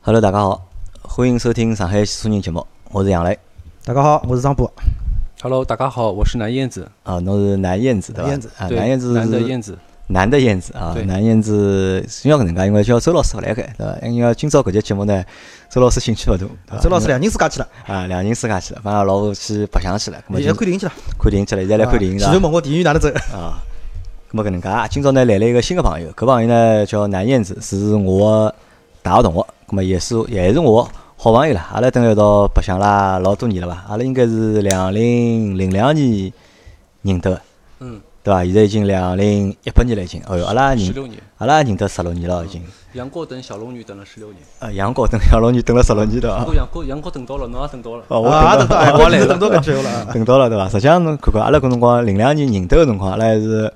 Hello，大家好，欢迎收听上海说人节目，我是杨磊。大家好，我是张波。Hello，大家好，我是南燕子。啊，侬是南燕子对伐？燕子啊，南燕子南的是燕子。男的燕子啊，南燕子是要搿能介，因为叫周老师勿来盖，对伐？因为今朝搿节节目呢，周老师兴趣勿大，周老师两人自家去了，啊，两人自家去了，反正老婆去白相去了，现在看电影去了。看电影去了，现在来看电影前头？问我电影院哪能走？啊，咁么搿能介，今朝呢来了一个新的朋友，搿朋友呢叫南燕子，是我大学同学，咁么也是也是我好朋友啦，阿拉蹲辣一道白相啦老多年了伐？阿拉应该是两零零两年认得的，嗯，对伐？现在已经两零一八年了已经，哎哟，阿拉认十六年。阿拉认得十六年了已经。杨过等小龙女等了十六年。啊，杨过等小龙女等了十六年了啊不过！杨过杨过等到了，侬也等到了。哦，我也，等到等到，哎，我来等到了啊。等到了对伐？实际上侬看看，阿拉搿辰光零两年认得个辰光，阿拉还是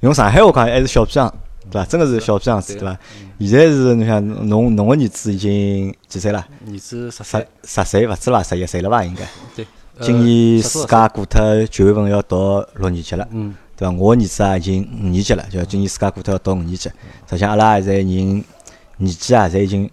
用上海话讲还是小屁孩，对伐？真个是小屁样子，对对伐？现在是侬想侬侬个儿子已经几岁了？儿子十十，十岁勿止伐？十一岁了伐？应该。对。呃今年暑假过脱九月份要读六年级了，嗯，对伐？我儿子啊已经五年级了，就今年暑假过脱要读五年级。实际上阿拉现在人年纪啊，侪已经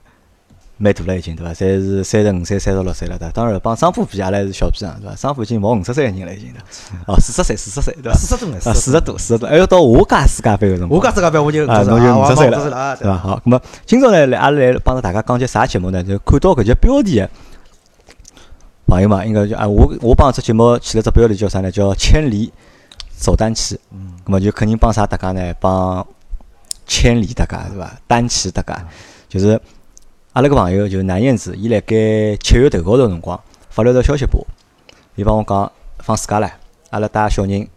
蛮大了，已经对伐？侪是三十五岁、三十六岁了，对伐？当然帮商铺比，阿拉还是小屁孩，对伐？商铺已经毛五十岁个人了，已经对伐。哦，四十岁，四十岁，对伐？四十多四十多，四十多，还要到我家世界杯个辰光。我家自家班我就啊，就是侬就五十岁了，对伐？好，咁么今朝呢，来阿拉来帮着大家讲节啥节目呢？就看到搿节标题个朋友嘛，应该就啊，我我帮这节目起了只标题叫啥呢？叫“千里走单骑”。嗯。咁么就肯定帮啥大家呢？帮千里大家对伐？单骑大家，就是阿拉个朋友就是南燕子，伊辣盖七月头高头辰光发了条消息拨我，伊帮我讲放暑假唻，阿拉带小人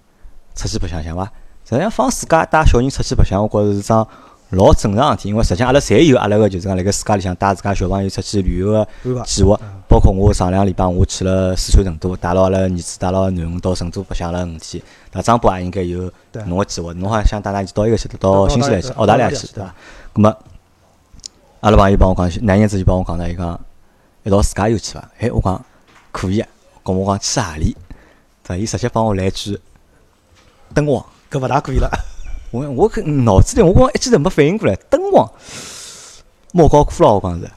出去白相相伐？实际上放暑假带小人出去白相，我觉着是桩老正常个事体，因为实际上阿拉侪有阿拉个就是讲辣盖暑假里向带自家小朋友出去旅游个？计划，包括我上两个礼拜我去了四川成都，带牢阿拉儿子带牢囡恩到成都白相了五天。那张波也应该有侬个计划，侬好像想带㑚一起到一个去，到到新西兰去，澳大利亚去去，对伐？咁么阿拉朋友帮我讲，男燕子就帮我讲呢，伊讲一道自驾游去伐？哎，我讲可以啊，咁我讲去何里？对伐？伊直接帮我来句敦煌。搿勿大可以了。我我搿脑子里我光一记头没反应过来，敦煌莫高窟了，我讲是，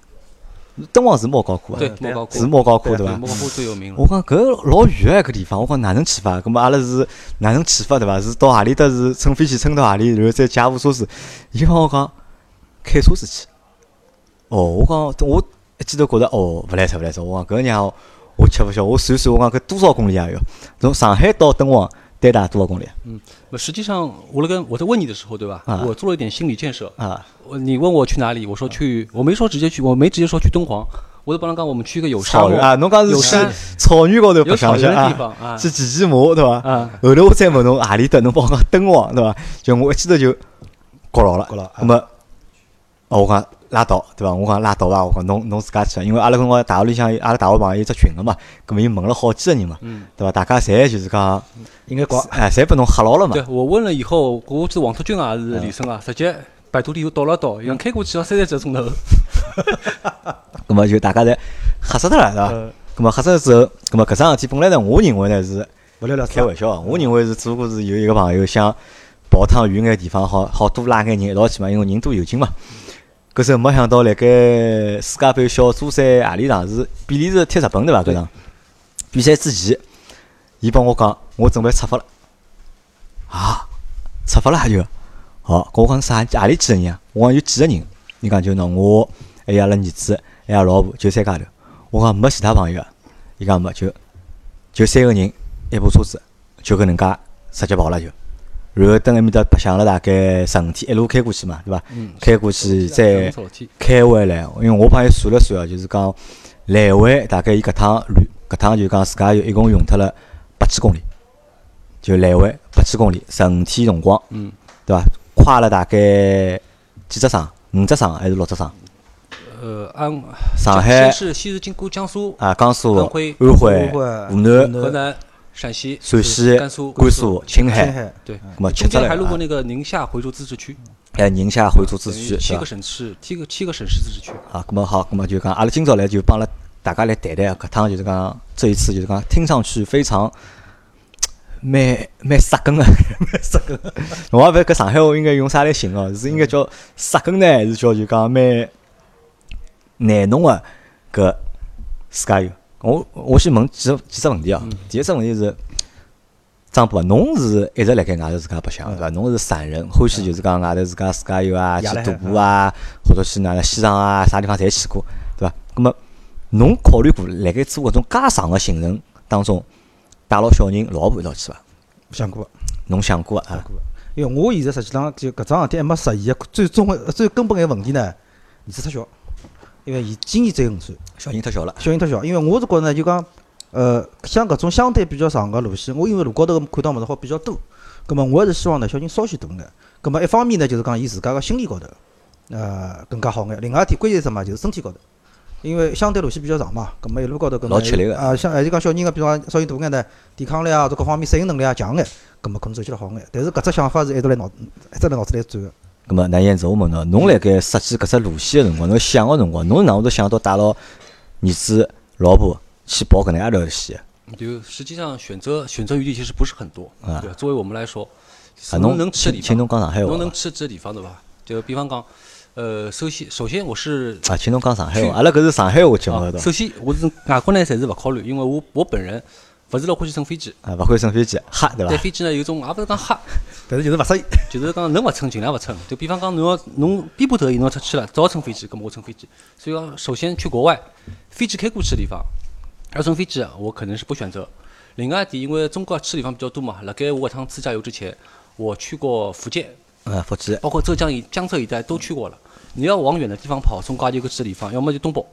敦煌是莫高窟啊，对，对莫高窟是莫高窟对伐？对莫高窟最有名了我。讲搿老远哎，搿地方，我讲哪能去法？搿么阿拉是哪能去法对伐？是到何里搭是乘飞机乘到何里，然后再借部车子。伊帮我讲开车子去。哦，我讲我一记头觉着哦，勿来塞勿来塞。我讲搿娘我吃勿消，我算算，我讲搿多少公里啊要？从上海到敦煌单打多少公里嗯实际上，我那个我在问你的时候，对吧啊？我做了一点心理建设。啊？我你问我去哪里，我说去，我没说直接去，我没直接说去敦煌，我就帮侬讲我们去一个有沙漠草原啊，侬讲是有山草原高头白有草原的地方啊，啊去骑骑马对伐？啊。后头我再问侬何里搭，侬帮我讲敦煌对伐？就我一记头就觉牢了。觉牢啊那么，哦，我讲拉倒对伐？我讲拉倒伐？我讲侬侬自家去啊，因为阿拉搿辰光大学里向阿拉大学朋友有只群个嘛，葛末伊问了好几个人嘛，嗯对伐？大家侪就是讲，应该讲哎，侪拨侬吓牢了嘛对。我问了以后，我记得王特军啊，是李生啊，直接百度地图导了导，像开过去要三十几个钟头。葛末就大家侪吓死脱了，是伐？呃葛末吓死之后，葛末搿桩事体本来呢，我认为呢是勿了了开玩笑啊，我认为是只不过是有一个朋友想跑趟远眼地方，好好多拉眼人一道去嘛，因为人多有劲嘛。搿时候没想到，辣盖世界杯小组赛阿里场是比利时踢日本对伐？搿场比赛之前，伊帮我讲，我准备出发了。啊，出发了就好，跟我讲啥？阿里几个人啊？我讲有几个人？伊讲就喏，我还有阿拉儿子，还有阿拉老婆，就三家头。我讲没其他朋友啊？伊讲没，就就三个人，一部车子，就搿能介直接跑了就。然后等埃面搭白相了大概十五天，一路开过去嘛，对伐？嗯开过去再开回来，因为我帮友算了算哦，就是讲来回大概伊搿趟旅搿趟就讲自家就一共用脱了八千公里，就来回八千公里，十五天辰光，嗯，对伐？跨了大概几只省？五只省还是六只省？呃，安上海先是先是经过江苏、啊，江苏、安徽、安徽湖南、河南、陕西、陕西、甘肃、甘肃、青青海，海对，那么还路过那个宁夏回族自治区，哎宁夏回族自治区，七个？省市，七个七个省市自治区。啊，那么好，那么就讲，阿拉今朝来就帮阿拉大家来谈谈搿趟就是讲这一次就是讲听上去非常蛮蛮杀根个，蛮杀根。我也勿晓得搿上海话应该用啥来形容，是应该叫杀根呢，还是叫就讲蛮难弄个搿自家有。我我先问几几只问题啊。第一只问题是，张波啊，侬是一直辣盖外头自家白相对伐？侬是散人，欢喜就是讲外头自家自驾游啊，去徒步啊，或者去哪能西藏啊，啥地方侪去过，对伐？葛么侬考虑过辣盖做搿种介长个行程当中，带牢小人、老婆一道去伐？想过，侬想过啊？因为我现在实际上就搿桩事体还没实现个最终个最根本个问题呢，儿子太小，因为伊今年只有五岁，小人太小了，小人太小。因为我是觉着呢，就讲，呃，像搿种相对比较长个路线，我因为路高头看到物事好比较多，葛末我还是希望呢，小人稍许大眼。葛末一方面呢，就是讲伊自家个心理高头，呃，更加好眼。另外一点，关键是什么？就是身体高头。因为相对路线比较长嘛，葛末一路高头搿老吃力个啊，像还是讲小人个，比方讲稍许大眼呢，抵抗力啊，或者各方面适应能力啊强眼，葛末可能走起来好眼。但是搿只想法是一直辣脑，一直辣脑子里转个。咁么，那燕子，我问侬，侬辣盖设计搿只路线个辰光，侬想个辰光，侬是哪会头想到带牢儿子、老婆去跑搿能介条线？就实际上选择选择余地其实不是很多，啊对吧？作为我们来说，啊，侬侬能吃的地请请侬，讲上海话侬能吃这地方对吧？就比方讲，呃，首先首先我是啊，请侬讲上海去话，阿拉搿是上海话节目？首先我是外国呢，侪是勿考虑，因为我我本人勿是老欢喜乘飞机，啊，勿会乘飞机，吓，对伐？对飞机呢有种也勿是讲吓，但是就是勿适意。就是讲能勿乘尽量勿乘。就比方讲侬要侬逼不得已侬要出去了，只好乘飞机，搿么我乘飞机。所以讲首先去国外，飞机开过去的地方，要乘飞机啊，我可能是不选择。另外一点，因为中国去的地方比较多嘛，辣盖我搿趟自驾游之前，我去过福建，啊，福建，包括浙江以江浙一带都去过了。你要往远的地方跑，中国也有个去的地方，要么就东北，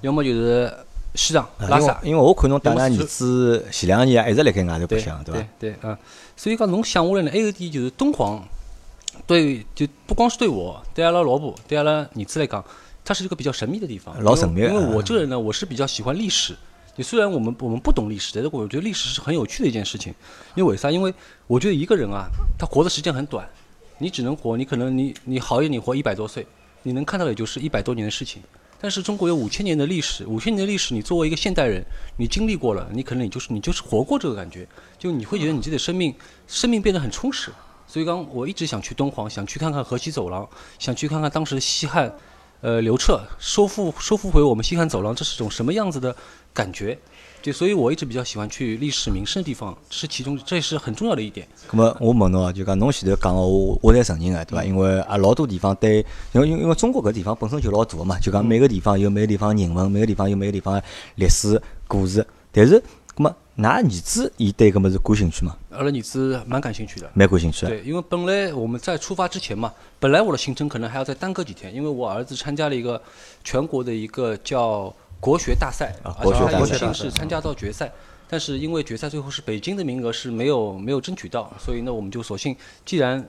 要么就是西藏、拉萨。因为我看侬带㑚儿子前两年啊，一直辣盖外头白对相，对伐？对嗯，所以讲侬想下来呢，还有一点就是敦煌，对，就不光是对我，对阿拉老婆，对阿拉儿子来讲，它是一个比较神秘的地方。老神秘的因为我啊这个人呢，我是比较喜欢历史。就虽然我们我们不懂历史，但是我觉得历史是很有趣的一件事情。因为为啥？因为我觉得一个人啊，他活的时间很短，你只能活，你可能你你好一点，你活一百多岁，你能看到也就是一百多年的事情。但是中国有五千年的历史，五千年的历史，你作为一个现代人，你经历过了，你可能你就是你就是活过这个感觉，就你会觉得你自己的生命生命变得很充实。所以刚我一直想去敦煌，想去看看河西走廊，想去看看当时西汉，呃刘彻收复收复回我们西汉走廊，这是种什么样子的感觉？对，所以我一直比较喜欢去历史名胜的地方，是其中这也是很重要的一点。咁么我问侬啊，就讲侬前头讲个，我我侪承认个，对伐？因为啊，老多地方对，因为因为中国搿地方本身就老大个嘛，就讲每个地方有每个地方人文，每个地方有每个地方的历史故事。但是，咁么㑚儿子伊对搿物事感兴趣吗？阿拉儿子蛮感兴趣的。蛮感兴趣的。对，因为本来我们在出发之前嘛，本来我的行程可能还要再耽搁几天，因为我儿子参加了一个全国的一个叫国学大赛，啊而且他有国学大赛幸是参加到决赛。但是因为决赛最后是北京的名额是没有没有争取到，所以呢我们就索性既然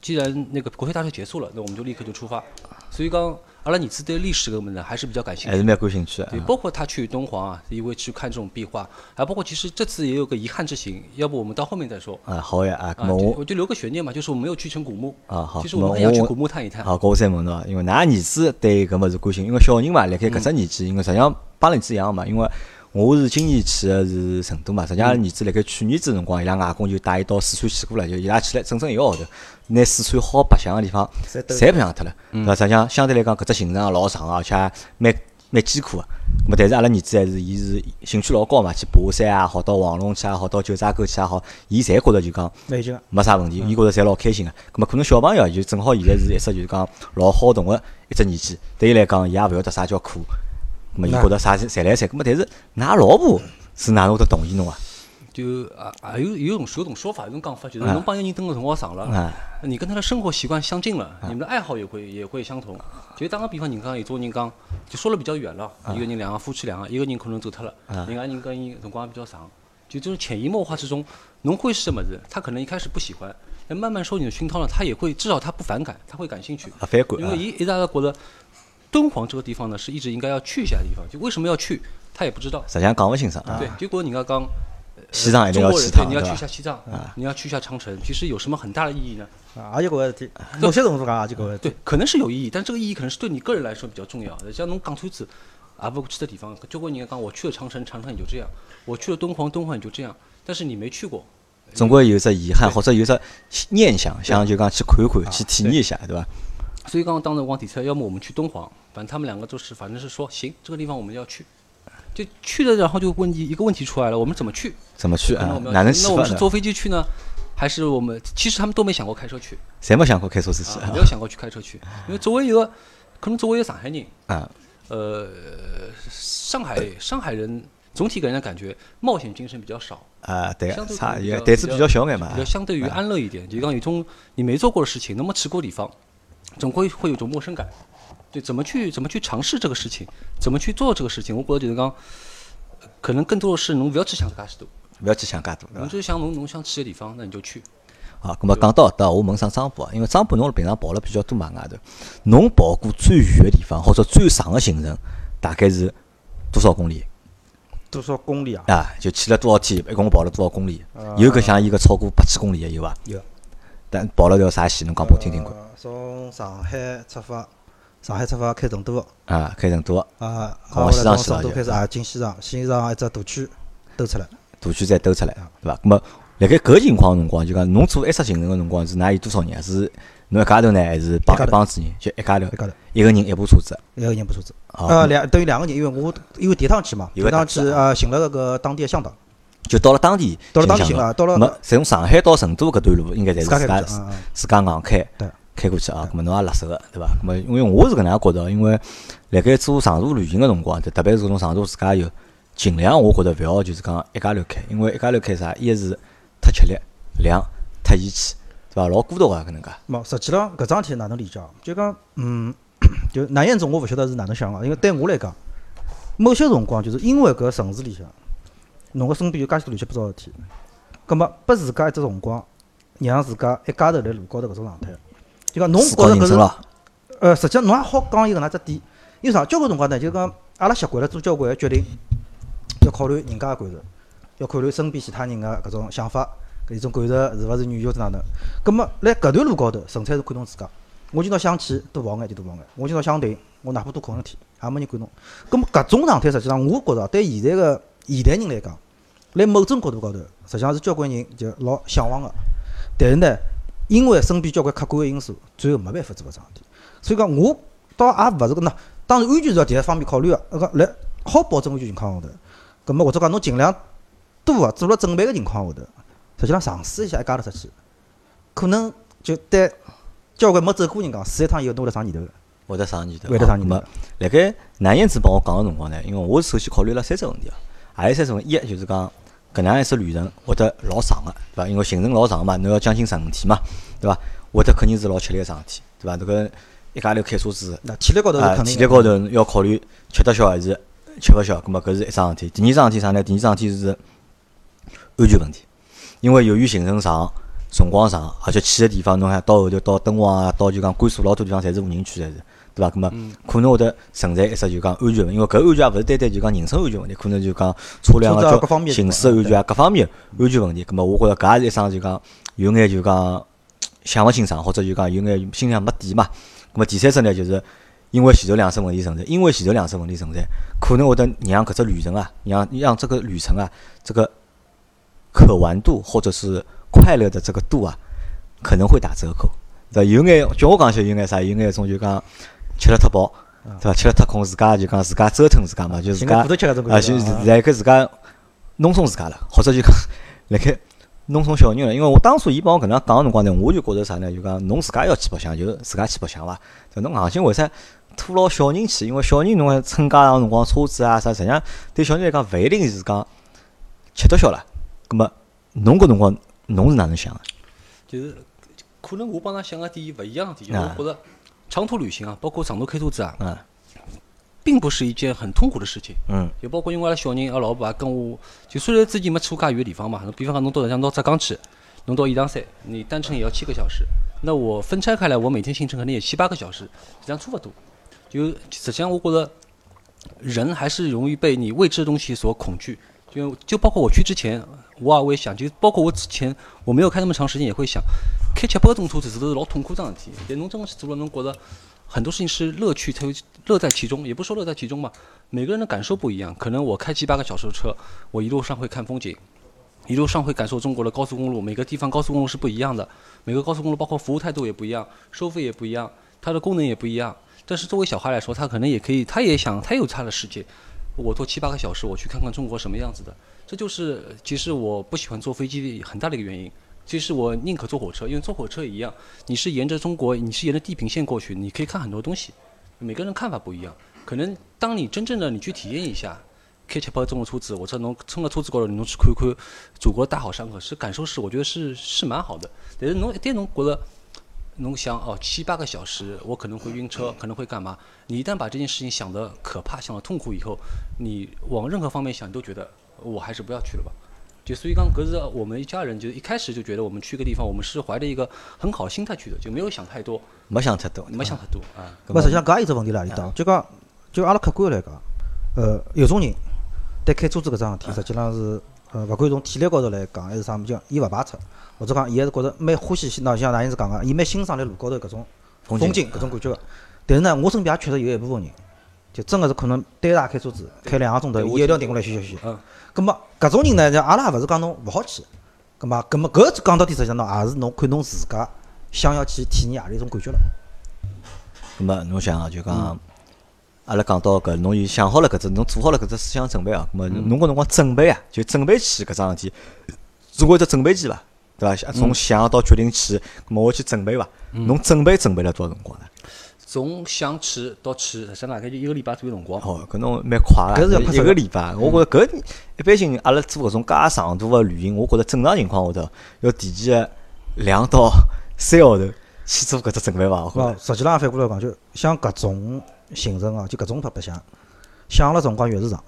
既然那个国学大赛结束了，那我们就立刻就出发。所以讲阿拉儿子对历史搿个物事呢还是比较感兴趣还是。蛮感兴趣的。对，包括他去敦煌啊，因为去看这种壁画，还包括其实这次也有个遗憾之行，要不我们到后面再说。啊，好呀啊，我就我就留个悬念嘛，就是我没有去成古墓。啊好其实我我们还要去古墓探一探。好，搿我再问侬啊，因为㑚儿子对搿物事感兴趣，因为小人嘛，辣盖搿只年纪，因为实际上帮儿子一样嘛，因为我是今年去个是成都嘛，实际上阿拉儿子辣盖去年子辰光，伊拉外公就带伊到四川去过了，就伊拉去了整整一个号头，拿四川好白相个地方侪白相脱了，对伐？实际上相对来讲，搿只行程也老长啊，而且蛮蛮艰苦个。咁么，但是阿拉儿子还是伊是兴趣老高嘛，去爬山也好，到黄龙去也好，到九寨沟去也好，伊侪觉着就讲。没啥问题，伊觉着侪老开心个。咁么可能小朋友就正好现在是一只就是讲老好动个一只年纪，对伊来讲，伊也勿晓得啥叫苦。咁么伊觉着啥侪来三。咁么但是㑚老婆是哪能会得同意侬啊？就啊啊有有种有种说法，有种讲法，就是啊侬帮一个人蹲个辰光长了，啊你跟他的生活习惯相近了，你们的爱好也会也会相同。就打个比方，人讲有种人讲，就说了比较远了，一个人两个夫妻两个，一个人可能走脱了，啊另外人跟伊辰光也比较长，就这种潜移默化之中，侬会是什么子？他可能一开始不喜欢，但慢慢受你的熏陶了，他也会至少他不反感，他会感兴趣。啊，反感啊因为伊一大个觉得敦煌这个地方呢是一直应该要去一下的地方，就为什么要去，他也不知道。实际上讲不清爽啊。对，结果人家讲，呃 西藏一定中要去趟，你要去一下西藏，你要去一下长城，其实有什么很大的意义呢？啊，也就搿个事体，某些程度讲也就搿个事体。对，可能是有意义，但这个意义可能是对你个人来说比较重要的。像侬讲出子，啊不去的地方，交关人家讲我去了长城，长城也就这样；我去了敦煌，敦煌也就这样。但是你没去过，总归有只遗憾，对或者有只念想，想就讲去看一看，去体验一下，对伐？所以刚刚当时往底测，要么我们去敦煌，反正他们两个都是，反正是说行，这个地方我们要去，就去了，然后就问题一个问题出来了，我们怎么去？怎么去啊哪能去？那我们是坐飞机去呢，还是我们其实他们都没想过开车去，谁没想过开车子去啊，没有想过去开车去，因为作为一个可能作为一个上海人，啊。呃，上海上海人总体给人的感觉冒险精神比较少，啊，对相对，差也胆子比较小眼嘛比。较相对于安乐一点。就讲有种你没做过的事情，那么去过地方，总会会有种陌生感。对，怎么去怎么去尝试这个事情，怎么去做这个事情，我觉得就是讲，可能更多的是侬勿要去想介许多，勿要去想介多，侬就想侬侬想去个地方，那你就去。好，咁么讲到搿搭，我问上张波啊，因为张波侬平常跑了比较多嘛外头，侬跑过最远个地方或者最长个行程，大概是多少公里多少公里啊？啊？就去了多少天，一共跑了多少公里？有搿像伊个超过八千公里个有伐？有。但跑了条啥线？侬讲拨我听听看。呃从上海出发，上海出发开成都，啊，开成都，啊，往后来从西藏开始啊，进西藏，西藏一只大区兜出来。大区再兜出来，对伐？那么，辣盖搿情况辰光，就讲侬做一只行程个辰光是㑚有多少人啊？是侬一家头呢，还是帮帮子人？就一家头。一，家头。一个人一部车子。一个人一部车子，好呃，两等于两个人，因为我因为第一趟去嘛，第有一趟去啊，寻了个当地的向导，就到了当地，到了当地啊，到了没，从上海到成都搿段路，应该侪是自家自家硬开。对开过去啊。咁么侬也辣手个，对伐？咁么因为我是搿能样觉着，因为辣盖做长途旅行个辰光，就特别是搿种长途自驾游，尽量我觉着勿要就是讲一家头开，因为一家头开啥，一是太吃力，两太义气，对伐？老孤独个搿能介。冇，实际浪搿桩事体哪能理解啊？就讲，嗯，就南燕总我勿晓得是哪能想个，因为对我来讲，某些辰光就是因为搿城市里向，侬个身边有介许多乱七八糟事体，葛末拨自家一只辰光，让自家一家头辣路高头搿种状态，就讲侬觉着搿是，呃，实际上侬也好讲一个哪只点，因为啥？交关辰光呢，就讲阿拉习惯了做交关个决定，要考虑人家个感受，要考虑身边其他人个搿种想法，搿一种感受是勿是软弱是哪能？葛末辣搿段路高头，纯粹是看侬自家。我今朝想去多跑眼就多跑眼，我今朝想停，我哪怕多困一天，也没人管侬。葛末搿种状态，实际上我觉着对现在个现代人来讲，辣某种角度高头，实际上是交关人就老向往个。但是呢，因为身边交关客观个因素，最后没办法做搿桩事体。所以讲，我倒也勿是搿那，当然安全是要第一方面考虑个。那个来好保证安全情况下头，葛末或者讲侬尽量多个做了准备个情况下头，实际上尝试一下一家头出去，可能就对交关没走过人讲，试一趟以后侬会得上念头个。会得上念头。会得上念头辣盖南燕子帮我讲个辰光呢，因为我首先考虑了三只问题啊，还有三只问题？一就是讲搿能样一只旅程会得老长个，对伐？因为行程老长嘛，侬要将近十五天嘛，对伐？会得肯定是老吃力个桩事体，对伐？迭个一家头开车子，那体力高头是啊，肯定的。体力高头要考虑吃得消还是吃勿消，葛末搿是一桩事体。第二桩事体啥呢？第二桩事体是安全问题，因为由于行程长、辰光长，而且去个地方侬还到后头到敦煌啊，到就讲甘肃老多地方侪是无人区，侪是对伐？葛末可能会得存在一只就讲安全问题，因为搿安全也勿是单单就讲人身安全问题，可能就讲车辆个交行驶安全啊，各方面安全问题。葛末我觉着搿也是一桩就讲有眼就讲想勿清爽，或者就讲有眼心里向没底嘛。咁么第三只呢，就是因为前头两只问题存在，因为前头两只问题存在，可能会得让搿只旅程啊，让让这个旅程啊，这个可玩度或者是快乐的这个度啊，可能会打折扣。对伐？有眼叫我讲起来有眼啥，有眼一种就讲吃了太饱，对伐？吃了太空，自家就讲自家折腾自家嘛，就自家啊，就感觉啊。辣盖自家弄松自家了，或者就讲辣盖弄松小人了。因为我当初伊帮我搿能样讲个辰光呢，我就觉着啥呢？就讲侬自家要去白相，就自家去白相伐。对侬硬劲为啥拖牢小人去？因为小人侬还乘家长辰光车子啊啥，实际上对小人来讲勿一定是讲吃得消了。葛末侬搿辰光侬是哪能想个？就是可能我帮㑚想个点勿一样的点，我觉着长途旅行啊，包括长途开车子啊，嗯并不是一件很痛苦的事情。嗯就包括因为阿拉小人，阿拉老婆也跟我，就虽然自己没去过介远的地方嘛，侬比方讲侬到像到浙江去，侬到颐堂山，你单程也要七个小时，那我分拆开来，我每天行程可能也七八个小时，实际上差不多。就实际上我觉得人还是容易被你未知的东西所恐惧。就就包括我去之前，我也会想，就包括我之前我没有开那么长时间，也会想，开七八个钟头这都是老痛苦桩事体。但侬真的去做了，侬觉得很多事情是乐趣，它乐在其中，也不说乐在其中吧。每个人的感受不一样，可能我开七八个小时的车，我一路上会看风景，一路上会感受中国的高速公路，每个地方高速公路是不一样的，每个高速公路包括服务态度也不一样，收费也不一样。它的功能也不一样。但是作为小孩来说，他可能也可以，他也想，他有他的世界。我坐七八个小时，我去看看中国什么样子的。这就是其实我不喜欢坐飞机很大的一个原因。其实我宁可坐火车，因为坐火车也一样，你是沿着中国，你是沿着地平线过去，你可以看很多东西。每个人看法不一样，可能当你真正的你去体验一下，开七八中国车子，我这侬乘了车子高头，侬去看看祖国大好山河，是感受是我觉得是是蛮好的。但是侬一旦侬觉得侬想哦七八个小时，我可能会晕车，可能会干嘛？你一旦把这件事情想得可怕、想得痛苦以后，你往任何方面想，你都觉得我还是不要去了吧。就所以刚格子，我们一家人就一开始就觉得我们去个地方，我们是怀着一个很好心态去的，就没有想太多，没想太多，没想太多啊。勿实际上搿也有只问题辣里搭，就讲就阿拉客观来讲，呃，有种人对开车子搿桩事体，实际上是呃，勿管从体力高头来讲，还是啥物事，伊勿排斥，或者讲伊还是觉着蛮欢喜，喏像哪样子讲个，伊蛮欣赏辣路高头搿种风风景搿种感觉个。但是呢，我身边也确实有一部分人，就真个是可能单大开车子开两个钟头，伊一定要停下来休息休息。嗯。葛末搿种人呢，像阿拉也勿是讲侬勿好去，葛末葛末搿讲到底实际上喏，也是侬看侬自家想要去体验何里一种感觉了。咁么侬想啊，就讲阿拉讲到搿，侬有想好了搿只，侬做好了搿只思想准备啊。咁么侬搿辰光准备啊，就准备去搿桩事体，做过一只准备期伐？对伐？从想到决定去，咁么我去准备伐？侬准备准备了多少辰光呢？从想去到去，实际上大概就一个礼拜左右辰光。哦，搿侬蛮快个，搿是要快一个礼拜。我觉着搿一般性，阿拉做搿种介长途个旅行，我觉着正常情况下头要提前两到三个号头去做搿只准备伐？哦，实际浪反过来讲，就像搿种行程哦，就搿种白白相，想了辰光越是长，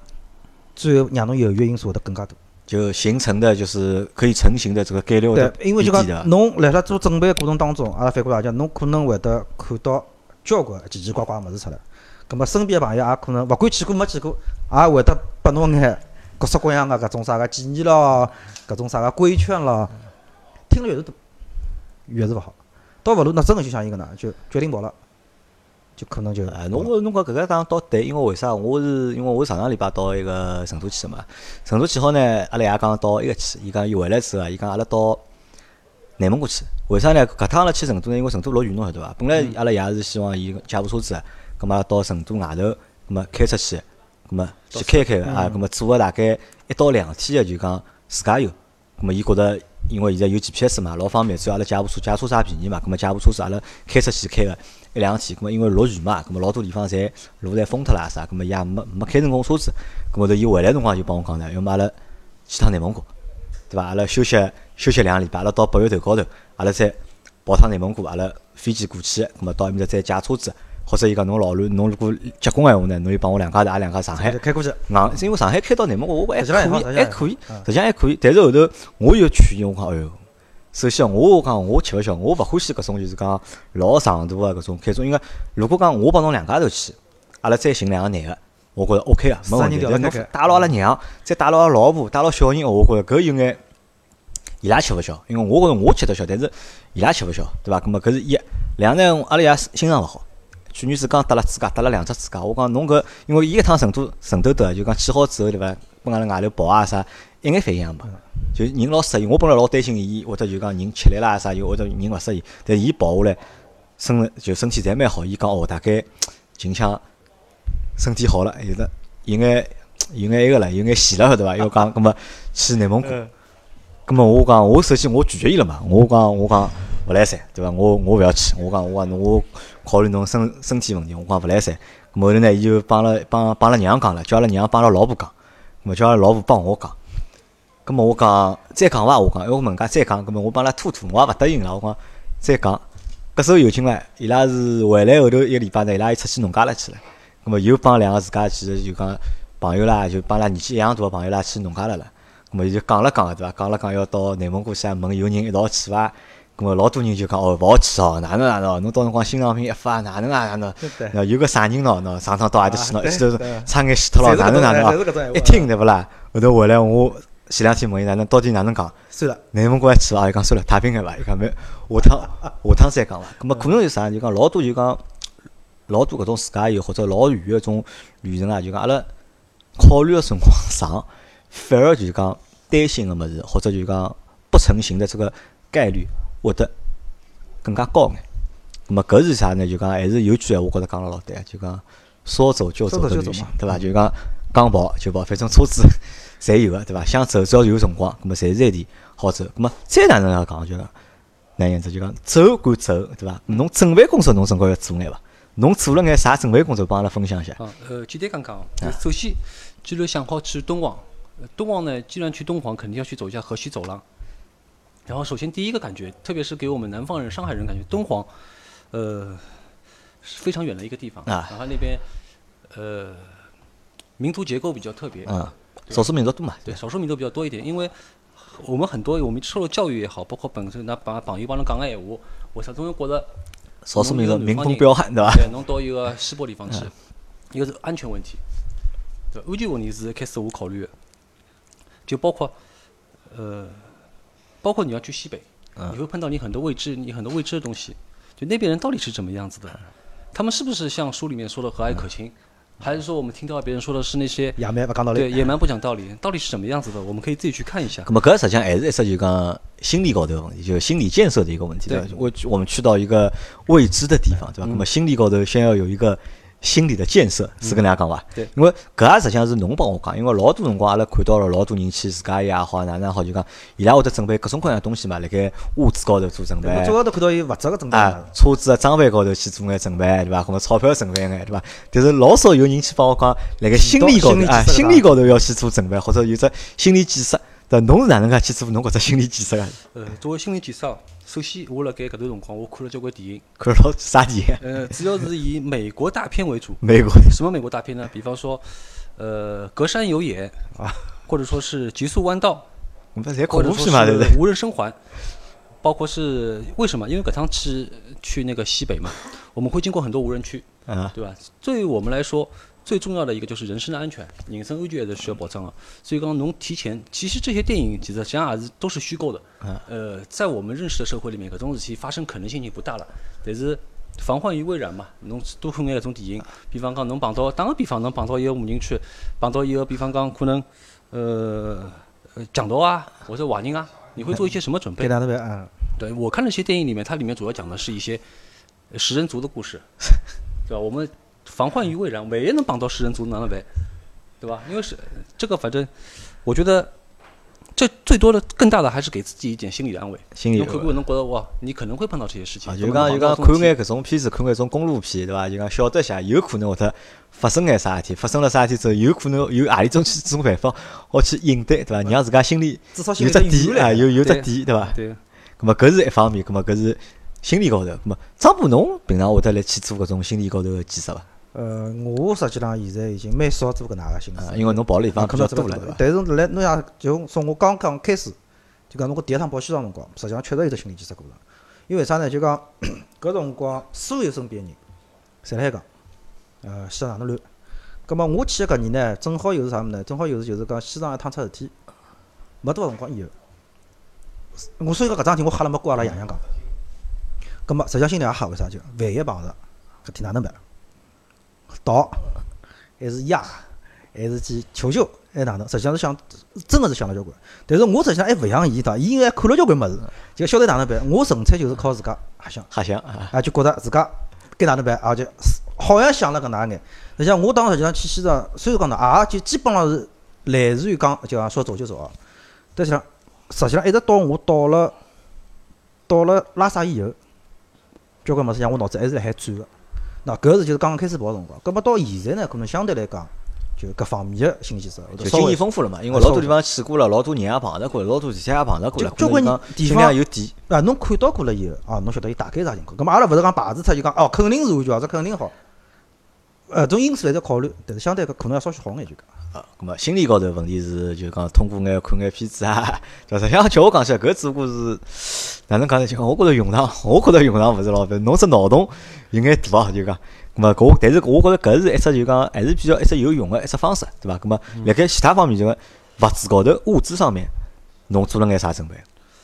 最后让侬犹豫个因素会得更加多。就形成的就是可以成型的这个概率会得对，因为就讲侬辣辣做准备个过程当中，阿拉反过来讲，侬可能会得看到交关奇奇怪怪个物事出来。葛末身边个朋友也可能勿管去过没去过，也会得拨侬眼各式各样个搿种啥个建议咯，搿种啥个规劝咯，听了越是多，越是勿好。倒勿如那真个就像伊搿能，就决定跑了，就可能就哎，侬我侬讲搿个讲倒对，因为为啥？我是因为我上上礼拜到一个成都去个嘛，成都去好呢，阿拉爷讲到一个去，伊讲伊回来之后，伊讲阿拉到内蒙古去。为啥呢？搿趟阿拉去成都呢？因为成都落雨侬晓得伐？本来阿拉爷是希望伊借部车子，葛末到成都外头，葛末开出去，葛末去开开个啊，葛末做个大概一到两天个就讲自驾游。葛末伊觉着，因为现在有 GPS 嘛，老方便，只要阿拉借部车，借车子也便宜嘛，葛末借部车子阿拉开出去开个一两天，葛末因为落雨嘛，葛末老多地方侪路侪封脱啦啥，葛末伊也没没开成功车子，葛末头伊回来辰光就帮我讲呢，要么阿拉去趟内蒙古，对伐？阿拉休息休息两个礼拜，阿拉到八月头高头，阿拉再跑趟内蒙古，阿拉飞机过去，咁么到埃面搭再借车子，或者伊讲侬老卵，侬如果结棍闲话呢，侬就帮我两家头，阿拉两家上海。开过去。硬是因为上海开到内蒙古，我还可以，际上还可以嗯，实际上还可以。但是后头我又劝伊，我讲，哎哟，首先我讲我吃勿消，我勿欢喜搿种就是讲老长途个搿种开车。因为如果讲我帮侬两家头去，阿拉再寻两个男个，我觉着 OK 个，没问题。但侬带牢阿拉娘，再带牢阿拉老婆，带牢小人，我觉着搿有眼伊拉吃勿消。因为我觉着我吃得消，但是伊拉吃勿消，对伐？葛末搿是一，两呢，阿拉爷心脏勿好。去年子刚搭了支架，搭了两只支架。我讲侬搿，因为伊一趟成都成都头啊，就讲去好之后对伐？跟阿拉外头跑啊啥，一眼反应也没。就人老适应，我本来老担心伊，或者就讲人吃力啦啥，又或者人勿适应。但伊跑下来，身就身体侪蛮好。伊讲哦，大概近腔身体好了，有的有眼有眼埃个了，有眼喜了，晓得伐？要讲，葛么去内蒙古。咁么我讲，我首先我拒绝伊了嘛，我讲我讲勿来三，对伐？我我勿要去，我讲我讲侬我考虑侬身身体问题，我讲勿来三。咁后头呢，伊就帮了帮帮了娘讲了，叫阿拉娘帮阿拉老婆讲，咁叫阿拉老婆帮我讲。咁么我讲再讲伐？我讲，哎我问家再讲，咁么我帮阿拉拖拖，我也勿答应了。我讲再讲，搿时候有劲唻，伊拉是回来后头一个礼拜呢，伊拉又出去农家乐去了。咁么又帮两个自家其实就讲朋友啦，就帮阿拉年纪一样大个朋友啦去农家乐了。咁么伊就讲了讲对伐？讲了讲要到内蒙古去啊，问有人一道去伐？咁么老多人就讲哦，勿好去哦，哪能哪能哦？侬到辰光心脏病一发，哪能啊哪能？有个啥人喏喏，上趟到阿里去喏，啊一记头差眼死脱了，哪能哪能？一听对勿啦？后头回来我前两天问伊哪能，到底哪能讲？算了，内蒙古还去伐？伊讲算了，太平眼伐？伊讲没，下趟 下趟再讲伐。咁么可能是啥？就讲老多就讲老多搿种自驾游或者老远个种旅程啊，就讲阿拉考虑个辰光长，反而就是讲担心个物事，或者就讲不成形的这个概率会得更加高眼。那么搿是啥呢？就讲还是有句闲话，觉着讲了老对，就讲说走就走说的旅行对伐？就讲讲跑就跑，反正车子侪有个，对伐？想走只要有辰光，咁么随时随地好走。咁么再哪能样讲，就讲哪样子就讲走归走，对伐？侬准备工作侬总归要做眼伐？侬做了眼啥准备工作，帮阿拉分享一下。啊，呃，简单讲讲哦，首先，既然想好去敦煌，呃敦煌呢，既然去敦煌，肯定要去走一下河西走廊。然后，首先第一个感觉，特别是给我们南方人、上海人感觉，敦煌，呃，是非常远的一个地方。啊然后那边，呃，民族结构比较特别。嗯，少数民族多嘛？对，少数民族比较多一点，因为我们很多我们受了教育也好，包括本身那帮朋友帮侬讲个闲话，我始终觉得少数民族民风彪悍，对吧？对，侬到一个西北地方去，一个是安全问题，对，安全问题是开始我考虑的，就包括呃，包括你要去西北，你会碰到你很多未知、你很多未知的东西，就那边人到底是怎么样子的，他们是不是像书里面说的和蔼可亲，还是说我们听到别人说的是那些野蛮不讲道理。对野蛮不讲道理，到底是什么样子的？我们可以自己去看一下那。么搿实际上还是一只就讲心理高头的问题，就是心理建设的一个问题，对？我我们去到一个未知的地方，对吧？那么心理高头先要有一个心理的建设，是跟大家讲伐？对因为搿也实际上是侬帮我讲，因为老多辰光阿拉看到了老多人去自家也好，哪能也好，就讲伊拉会得准备各种各样的东西嘛，辣盖物资高头做准备。我最高头看到伊物质个准备啊，，车子个装备高头去做眼准备，对伐？或者钞票准备眼，对伐？但是老少有人去帮我讲，辣盖心理高头啊，心理高头要去做准备，或者有只心理建设。对，侬是哪能介去做侬搿只心理建设个？呃，作为心理建设，首先我辣盖搿段辰光，我看了交关电影，看 老啥电影？呃，主要是以美国大片为主。美国什么美国大片呢？比方说，呃，隔山有眼啊，或者说是极速弯道，我们侪或者说恐怖片嘛，对不对？无人生还，包括是为什么？因为搿趟去去那个西北嘛，我们会经过很多无人区，啊，对吧？对于我们来说，最重要的一个就是人身的安全，人身安全还是需要保障的。所以讲，侬提前，其实这些电影其实实际上也是都是虚构的。呃，在我们认识的社会里面，搿种事体发生可能性就不大了。但是防患于未然嘛，侬多看眼搿种电影，比方讲侬碰到，打个比方，侬碰到一个无人区，碰到一个比方讲可能呃呃强盗啊，或者坏人啊，你会做一些什么准备该？哪能办啊？对我看那些电影里面，它里面主要讲的是一些呃食人族的故事，对吧？我们防患于未然，万一能帮到食人族哪能办？对吧？因为是这个，反正我觉得这最多的、更大的还是给自己一点心理的安慰。心理侬看过侬觉得哇，你可能会碰到这些事情。就讲就讲看眼搿种片子，看眼种公路片，对伐？就讲晓得下有可能会得发生眼啥事体，发生了啥事体之后，有可能有何里种去种办法好去应对，对伐？让自家心里至少心有只底啊，有有只底，对伐？对，咁么搿是一方面，咁么搿是心理高头。咁么张波侬平常会得来去做搿种心理高头个建设伐？呃，我实际上现在已经蛮少做搿能介个心思，，啊因为侬跑了地方比较多了？但是来侬像就从我刚刚开始，就讲侬我第一趟跑西藏辰光，实际上确实有只心理建设过程。因为啥呢？就讲 搿辰光所有身边个人，侪辣海讲，呃，西藏哪能乱。葛末我去个搿年呢，正好又是啥物事呢？正好又是就是讲西藏一趟出事体，没多少辰光以后，我所以讲搿桩事体我吓了没跟阿拉爷娘讲。葛末实际上心里也吓，为啥？就万一碰着搿天哪能办？逃还是压，还是去求救，还哪能？实际上是想，真个是想了交关。但是我实际上还勿像伊，对伐？伊应该看了交关物事，就晓得哪能办。我纯粹就是靠自家瞎想，瞎想啊，啊，就觉着自家该哪能办，啊，就好像想了搿能样眼。实际上我当时实际上去西藏，虽然讲呢，也就基本上是来自于讲，就讲说走就走啊。但是呢，实际上一直到我到了到了拉萨以后，交关物事像我脑子还是辣海转个。那搿是就是刚刚开始跑个辰光，葛末到现在呢，可能相对来讲，就各方面个信息是就经验丰富了嘛。因为老多地方去过了，老多人也碰着过了，老多事体也碰着过了，就交关可能讲心里地方也有底。啊，侬看到过了以后，啊，侬晓得伊大概啥情况。咁么阿拉勿是讲排除脱就讲哦，肯定是安全，这肯定好。呃，种因素还是考虑，但是相对搿可能要稍许好眼就讲。啊，咁么心理高头问题是，就讲通过眼看眼片子啊，对伐？像叫我讲起来，搿只不过是哪能讲呢？就讲我觉着用场，我觉着用场勿是老烦，侬只脑洞有眼大哦，就讲。咁么但是我觉着搿是一只就讲还是比较一只有用个一只方式，对伐？咁么辣盖其他方面就讲物质高头、物质上面，侬做了眼啥准备？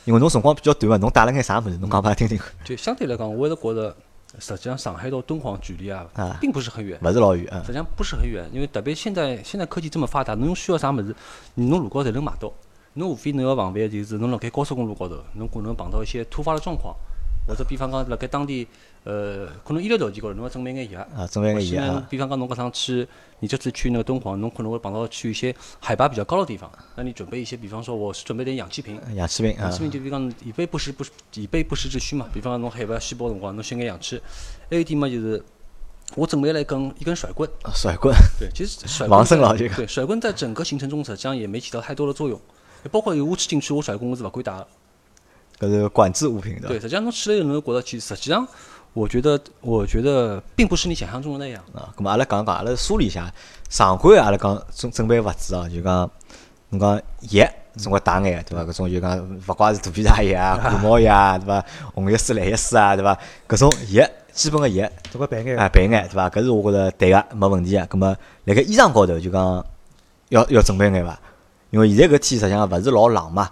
因为侬辰光比较短嘛，侬带了眼啥物事？侬讲拨阿拉听听看。就相对来讲，我还是觉得，实际上上海到敦煌距离啊啊，并不是很远。勿是老远啊实。际上不是很远，因为特别现在现在科技这么发达，侬需要啥物事，侬路高头侪能买到。侬无非侬要防范就是侬辣盖高速公路高头，侬可能碰到一些突发的状况，或者比方讲辣盖当地，呃，可能医疗条件高头侬要准备眼药。啊，准备或是呢个药啊，，比方讲侬搿趟去，你这次去那个敦煌，侬可能会碰到去一些海拔比较高的地方，那你准备一些，比方说我是准备点氧气瓶，氧气瓶啊氧气，瓶就比方讲以备不时不以备不时之需嘛。比方讲侬海拔稀薄的辰光，侬吸眼氧气。还有一点嘛，就是我准备了一根一根甩棍，甩棍，对，其实甩棍防身在了这个对，甩棍在整个行程中实际上也没起到太多的作用，包括有我去进去，我甩棍我是勿敢打的。搿是管制物品的对，实际上侬去了以后，侬会觉得其实实际上，我觉得我觉得并不是你想象中的那样。啊，咁么阿拉讲讲，阿拉梳理一下常规阿拉讲准准备物资哦，就讲侬讲药总归带眼对伐？搿种就讲勿怪是肚皮大药啊、感冒药啊对伐？红叶水、蓝叶水啊对伐？搿种药基本个药这个备眼啊备眼对伐？搿是我觉着对个，没问题个。咁么辣盖衣裳高头就讲要要准备眼伐？因为现在搿天实际上勿是老冷嘛，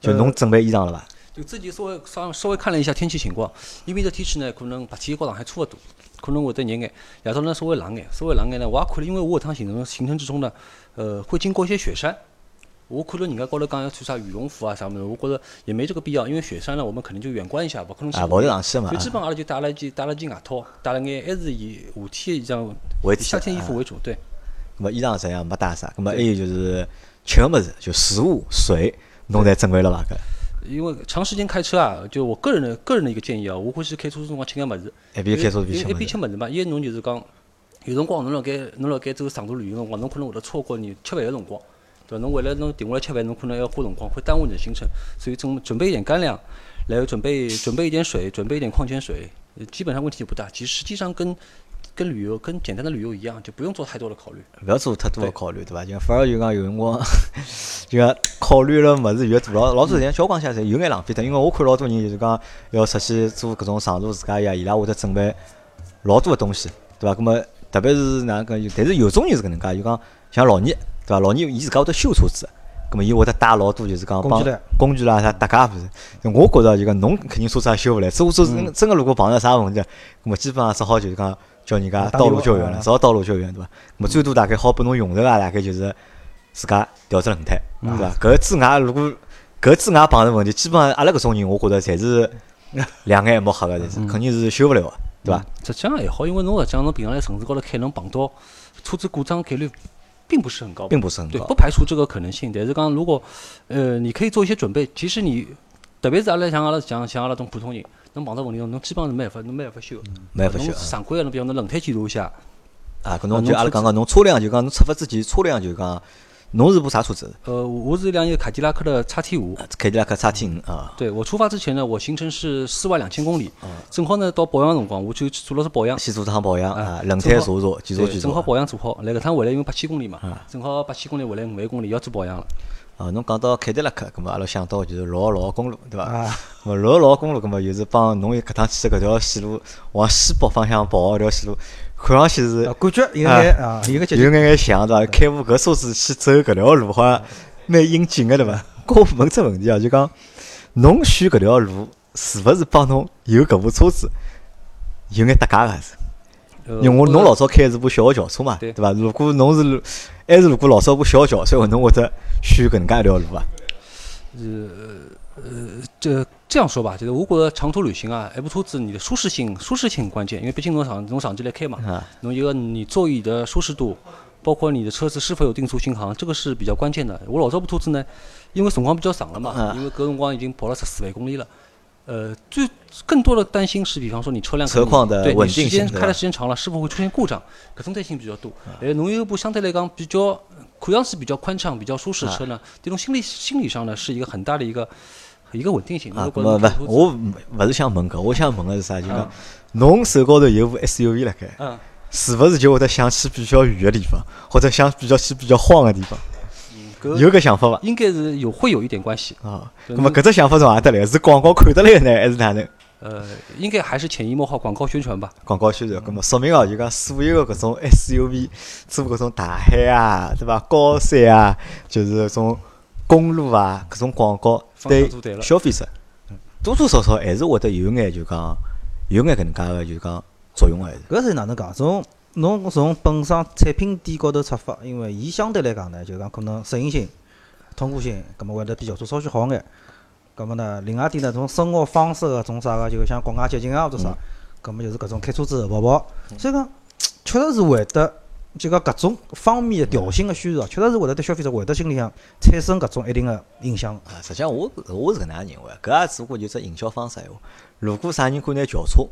就侬准备衣裳了伐？就自己稍微稍稍微看了一下天气情况，因为这天气呢，可能白天和上海差勿多，可能会得热眼，夜到呢稍微冷眼，稍微冷眼呢，我也看了，因为我搿趟行程行程之中呢，呃，会经过一些雪山。我看了人家高头讲要穿啥羽绒服啊啥么子，我觉着也没这个必要，因为雪山呢，我们肯定就远观一下，勿可能去啊，跑得上去个嘛就。基本阿拉就带了一件带了一件外套，带了眼还是以夏天衣裳为主夏天衣服为主，对。那么衣裳实际上没带啥，那么还有就是吃个物事，就食物、水，侬侪准备了伐？搿因为长时间开车啊，就我个人的个人的一个建议啊，我欢喜开车辰光吃眼物事。一边开车一边吃物事。边吃物事嘛，一侬就是讲，有辰光侬辣盖侬辣盖走长途旅行辰光，侬可能会得错过你吃饭个辰光，对伐？侬为了侬停下来吃饭，侬可能要花辰光，会耽误你的行程。所以准准备一点干粮，然后准备准备一点水，准备一点矿泉水，呃基本上问题就不大。其实实际上跟跟旅游跟简单的旅游一样，就不用做太多的考虑。勿要做太多的考虑，对伐？就反而就讲有辰光，就讲考虑了物事越多，老老多现在交关下来有眼浪费脱。因为我看老多人就是讲要出去做搿种长途自驾呀，伊拉会得准备老多个东西，对伐？葛么特别是哪能讲，但是有种人是搿能介，就讲像老二，对伐？老二伊自家会得修车子，葛末伊会得带老多就是讲帮工具来工具啦啥搭界物事。我觉着就讲侬肯定车子也修勿来，车子真真个如果碰着啥问题，葛末基本上只好就是讲叫人家道路救援了，只好道路救援，对伐？葛末最多大概好拨侬用着啊，大概就是自家调只轮胎，对伐？搿之外如果搿之外碰着问题，基本上阿拉搿种人，我觉着侪是 两眼一抹黑个，侪是肯定是修勿了个，对伐？实际上还好，因为侬实际上侬平常在城市高头开，能碰到车子故障概率并不是很高。并不是很对，高不。排除这个可能性。但是讲，如果呃，你可以做一些准备。其实你，特别是阿拉像阿拉像像阿拉种普通人，侬碰到问题，侬基本上是没办法，侬没办法修没办法修啊常规个，侬比方侬轮胎检查一下，啊，搿啊侬就阿拉讲讲，侬车辆就讲侬出发之前，车辆就讲侬是部啥车子？呃，我是一辆凯迪拉克的叉 T 五。凯迪拉克叉 T 五啊，对我出发之前呢，我行程是四万两千公里，哦正好呢到保养辰光，我就去做了只保养。先做趟保养啊啊，轮胎查查，检查检查正好。保养做好。来搿趟回来因为八千公里嘛啊，正好八千公里回来五万公里要做保养了。啊，侬讲到凯迪拉克，葛末阿拉想到就是六号六号公路，对伐？啊，咁么六号六号公路，葛末就是帮侬搿趟去的搿条线路往西北方向跑搿条线路，看上去是啊感觉有眼啊，有个。有眼眼像对伐？开部搿车子去走搿条路，好像蛮应景个对伐？搿我问只问题啊，就讲侬选搿条路是勿是帮侬有搿部车子有眼搭界个是？呃因为我侬老早开的是部小个轿车嘛，对对伐？如果侬是还是如果老早部小桥，所以，侬会得选搿能介一条路啊？这这样说吧，就是我觉得长途旅行啊，一部车子你的舒适性，舒适性很关键，因为毕竟侬长侬长期来开嘛，啊，侬一个你座椅的舒适度，包括你的车子是否有定速巡航，这个是比较关键的。我老早部车子呢，因为辰光比较长了嘛，啊因为搿辰光已经跑了十四万公里了。呃，最更多的担心是，比方说你车辆车况的稳定时间开的时间长了，是否会出现故障？搿种担心比较多。哎，侬有一部相对来讲比较看上去比较宽敞、比较舒适的车呢，这种心理心理上呢是一个很大的一个一个稳定性。啊，如咁么勿，果侬开车子我勿勿是想问搿，我想问的是啥？就讲侬手高头有部 SUV 辣盖，嗯，是勿是就会得想去比较远的地方，或者想比较去比较荒的地方？搿有个想法伐？应该是有会有一点关系。啊，那么搿只想法从何得来？是广告看得来呢，还是哪能？呃，应该还是潜移默化广告宣传吧。广告宣传，那么说明哦，就讲所有个搿种 SUV 做搿种大海啊，对伐？高山啊，就是搿种公路啊，搿种广告对消费者多多少少还是会得有眼就讲有眼搿能介个就讲作用个还是。搿是哪能讲？从侬从本身产品点高头出发，因为伊相对来讲呢，就讲可能适应性、通过性，搿么会得比轿车稍许好眼。葛么呢，另外一点呢，从生活方式个种啥个，就像国外接近啊或者啥，葛么就是搿种开车子跑跑，所以讲确实是会得就讲搿种方面的调性个宣传，确实是会得对消费者会得心里向产生搿种一定个影响。啊，实际上我我是搿能样认为，搿也只不过就只营销方式闲话。如果啥人敢拿轿车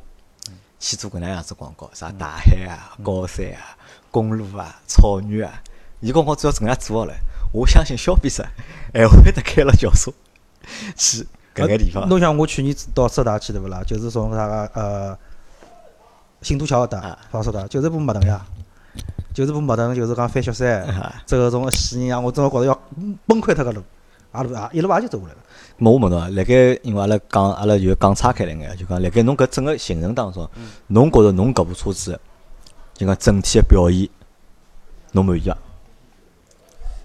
去做搿能样子广告，啥大海啊、高山啊、公路啊、草原啊，伊广告只要搿能样做好了，我相信消费者还会得开了轿车 去搿个地方。侬像我去年子到浙大去对勿啦？就是从啥个呃新都桥搿搭啊。到浙大，就是部摩腾呀，就是部摩腾，就是讲翻雪山这个从西宁啊，我真个觉着要崩溃脱个路，啊路啊一路也就走下来了。我问侬啊，辣盖因为阿拉讲阿拉就讲岔开了眼，就讲辣盖侬搿整个行程当中，侬觉着侬搿部车子就讲整体个表现，侬满意伐？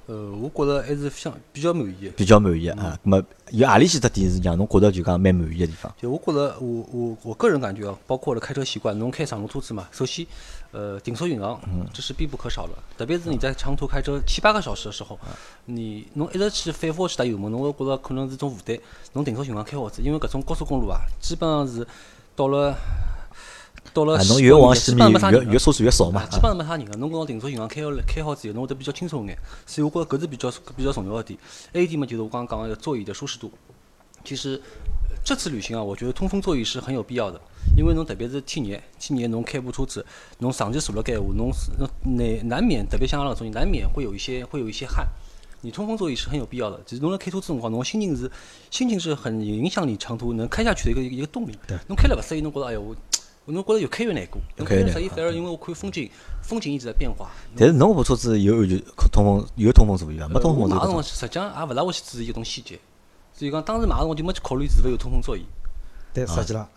呃，我觉着还是相比较满意的。比较满意啊。咁么有阿里几只点是让侬觉着就讲蛮满意个地方？就我觉着，我我我个人感觉啊，包括我的开车习惯，侬开长途车子嘛，首先，呃，定速巡航，这是必不可少的。特别是你在长途开车七八个小时的时候，你侬一直去反复去打油门，侬会觉着可能是种负担。侬定速巡航开好子，因为搿种高速公路啊，基本上是到了到了啊，侬越往西面越越车子越少嘛啊，。基本上没啥人个。侬讲定速巡航开好了，开好之后，侬会得比较轻松眼，所以我觉着搿是比较比较重要一点。还有一点嘛，就是我刚刚讲个座椅的舒适度。其实呃这次旅行啊，我觉得通风座椅是很有必要的，因为侬特别是天热，天热侬开部车子，侬长期坐辣盖话，侬难难免，特别像阿拉搿种人，难免会有一些会有一些汗。你通风座椅是很有必要的，就是侬辣开车子辰光，侬心情是心情是很影响你长途能开下去的一个一个一个动力。侬开了勿适意，侬觉着哎哟，我侬觉着越开越难过。侬开越难开了适意，反而因为我看风景，风景一直在变化。但是侬搿部车子有安全通风有通风座椅伐？没通风座椅买个辰光实际上也勿大会去注意搿种细节，所以讲当时买个辰光就没去考虑是否有通风座椅。但实际上，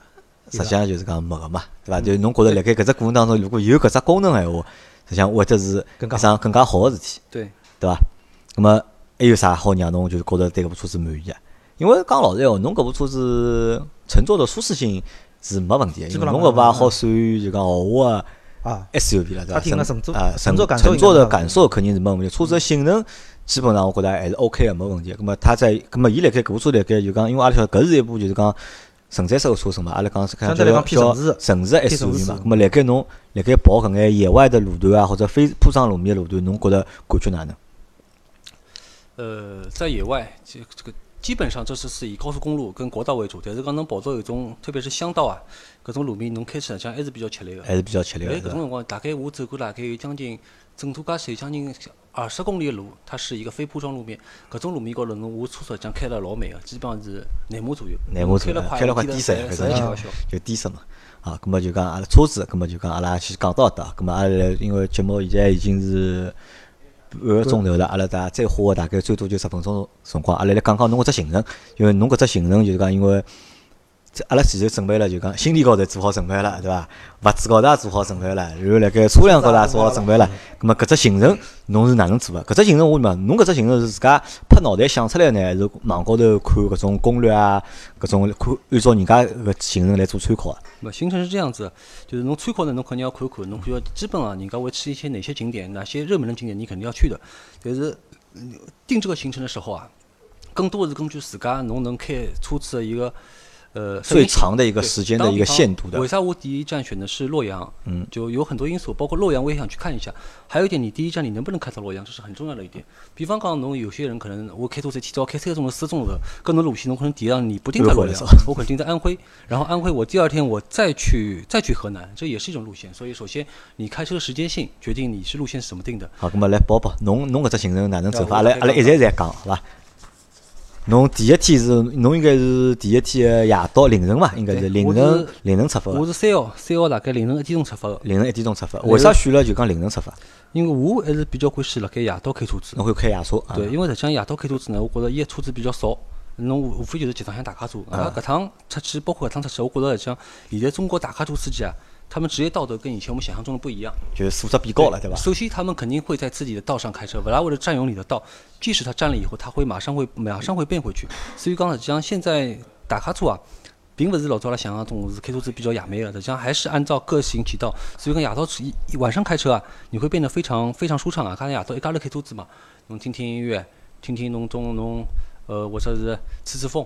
实际上就是讲没个嘛，对伐？就侬觉着辣盖搿只过程当中，如果有搿只功能闲话，实际上或者是更加一桩更加好个事体，对，对伐？那么还有啥好让侬就是觉着对搿部车子满意啊？因为讲老实闲话，侬搿部车子乘坐的舒适性是没问题的，因为基本上侬搿把没好算就讲豪华个啊，SUV 了，对伐？乘坐啊，乘坐感乘坐的感受肯定是没问题，车子的性能基本上我觉着还是 OK 个，没问题。那么它在，那么伊辣盖搿部车辣盖就讲，因为阿拉晓得搿是一部就是讲承载式个车身嘛，阿拉讲是看相对来讲偏叫城市 SUV 嘛。市的咁么辣盖侬辣盖跑搿眼野外的路段啊，或者非铺装路面的路段，侬觉着感觉哪能？呃，在野外，这这个基本上这次是以高速公路跟国道为主，但是讲侬跑到有种，特别是乡道啊，搿种路面侬开起来讲还是比较吃力个。还是比较吃力哎，个？搿种辰光，大概我走过大概有将近整途加起来将近二十公里的路，它是一个非铺装路面。搿种路面高头，侬我车实际上开了老慢个，基本上是廿码左右。廿码左右开了快，低速搿种。就低速嘛。啊，葛末就讲阿拉车子，葛末就讲阿拉先讲到搿搭。葛末阿拉因为节目现在已经是半个钟头了，阿拉大再花个大概最多就十分钟辰光，阿拉来讲讲侬搿只行程，因为侬搿只行程就是讲因为。这阿拉前头准备了，就讲心理高头做好准备了，对伐？物质高头也做好准备了，然后辣盖车辆高头也做好准备了。咁么搿只行程侬是哪能做个？搿只行程我问嘛，侬搿只行程是自家拍脑袋想出来呢，还是网高头看搿种攻略啊，搿种看按照人家搿行程来做参考啊？那行程是这样子，就是侬参考呢，侬肯定要看看，侬看要基本上人家会去一些哪些景点，哪些热门的景点你肯定要去的。但是嗯定这个行程的时候啊，更多的是根据自家侬能开车子的一个呃最长的一个时间的一个限度的为啥我第一站选的是洛阳？嗯，就有很多因素，包括洛阳我也想去看一下。还有一点，你第一站你能不能开到洛阳，这是很重要的一点。比方讲，侬有些人可能我开车才提早开三个钟头、四个钟头，搿侬路线侬可能第一站你不定在洛阳，我可能定在安徽，然后安徽我第二天我再去再去河南，这也是一种路线。所以首先你开车时间性决定你是路线是怎么定的。好，那么来报报，侬侬搿只行程哪能走法？阿拉阿拉一直在讲，好伐？侬第一天是侬应该是第一天个夜到凌晨嘛，应该是凌晨凌晨出发个，我是三号，三号大概凌晨一点钟出发的，凌晨一点钟出发。为啥选了就讲凌晨出发？因为我还是比较欢喜辣盖夜到开车子。侬会开夜车啊？对，因为实际上夜到开车子呢，我觉着伊个车子比较少，侬无无非就是集装箱大卡车。啊，搿趟出去，包括搿趟出去，我觉着实际上现在中国大卡车司机啊，他们职业道德跟以前我们想象中的不一样。就是素质变高了，对吧？首先，他们肯定会在自己的道上开车，不然为了占用你的道，即使他占了以后，他会马上会马上会变回去。所以讲实际上现在大卡车啊，并不是老早阿拉想象中是开车子比较野蛮的，实际上还是按照各行其道。所以讲夜到一一晚上开车啊，你会变得非常非常舒畅啊。看夜到一家头开车子嘛，侬听听音乐，听听侬种侬呃或者是吹吹风，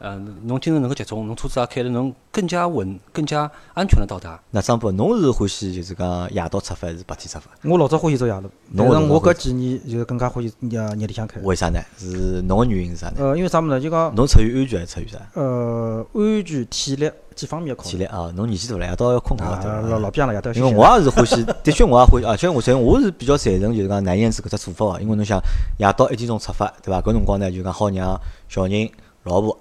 嗯，侬精神能够集中，侬车子也开得侬更加稳、更加安全的到达。那张波，侬是欢喜就是讲夜到出发还是白天出发？我老早欢喜走夜路，但是我搿几年就是更加欢喜夜夜里向开。为啥呢？是侬个原因是啥呢？呃，因为啥物事呢？就讲侬出于安全还是出于啥？呃安全、体力几方面要考虑。体力啊，侬年纪大了，夜到要困觉啊？老老变了，夜到因为我也是欢喜，的确我也欢喜，而且我虽然我是比较赞成就是讲男燕子搿只做法个，因为侬想夜到一点钟出发，对伐？搿辰光呢就讲好让小人、老婆，